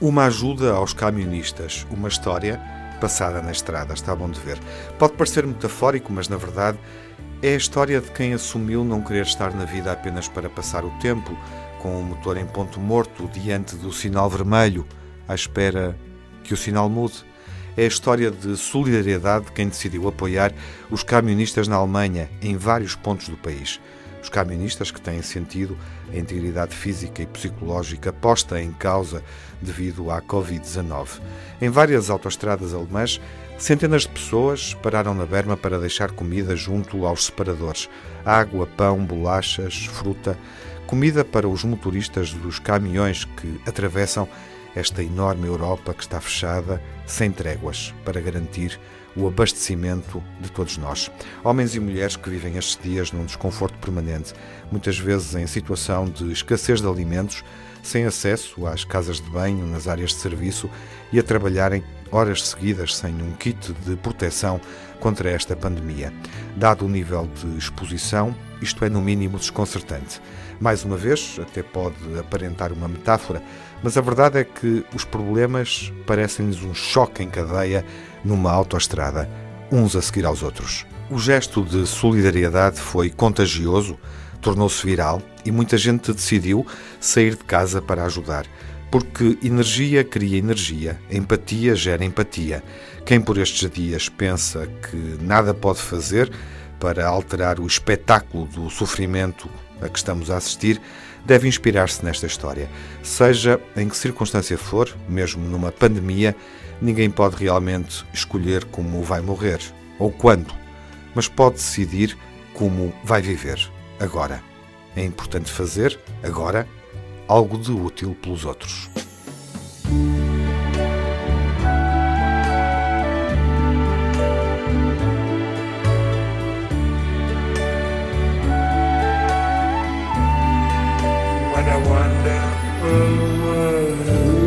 Uma ajuda aos camionistas, uma história passada na estrada, está bom de ver. Pode parecer metafórico, mas na verdade é a história de quem assumiu não querer estar na vida apenas para passar o tempo, com o motor em ponto morto diante do sinal vermelho, à espera que o sinal mude. É a história de solidariedade de quem decidiu apoiar os camionistas na Alemanha, em vários pontos do país. Os camionistas que têm sentido a integridade física e psicológica posta em causa devido à Covid-19. Em várias autoestradas alemãs, centenas de pessoas pararam na berma para deixar comida junto aos separadores: água, pão, bolachas, fruta, comida para os motoristas dos caminhões que atravessam esta enorme Europa que está fechada, sem tréguas, para garantir o abastecimento de todos nós. Homens e mulheres que vivem estes dias num desconforto permanente, muitas vezes em situação de escassez de alimentos, sem acesso às casas de banho, nas áreas de serviço e a trabalharem horas seguidas sem um kit de proteção contra esta pandemia. Dado o nível de exposição, isto é no mínimo desconcertante. Mais uma vez, até pode aparentar uma metáfora, mas a verdade é que os problemas parecem-lhes um choque em cadeia numa autoestrada, uns a seguir aos outros. O gesto de solidariedade foi contagioso, tornou-se viral e muita gente decidiu sair de casa para ajudar. Porque energia cria energia, empatia gera empatia. Quem por estes dias pensa que nada pode fazer para alterar o espetáculo do sofrimento a que estamos a assistir, deve inspirar-se nesta história. Seja em que circunstância for, mesmo numa pandemia, ninguém pode realmente escolher como vai morrer ou quando, mas pode decidir como vai viver agora. É importante fazer, agora, algo de útil pelos outros. oh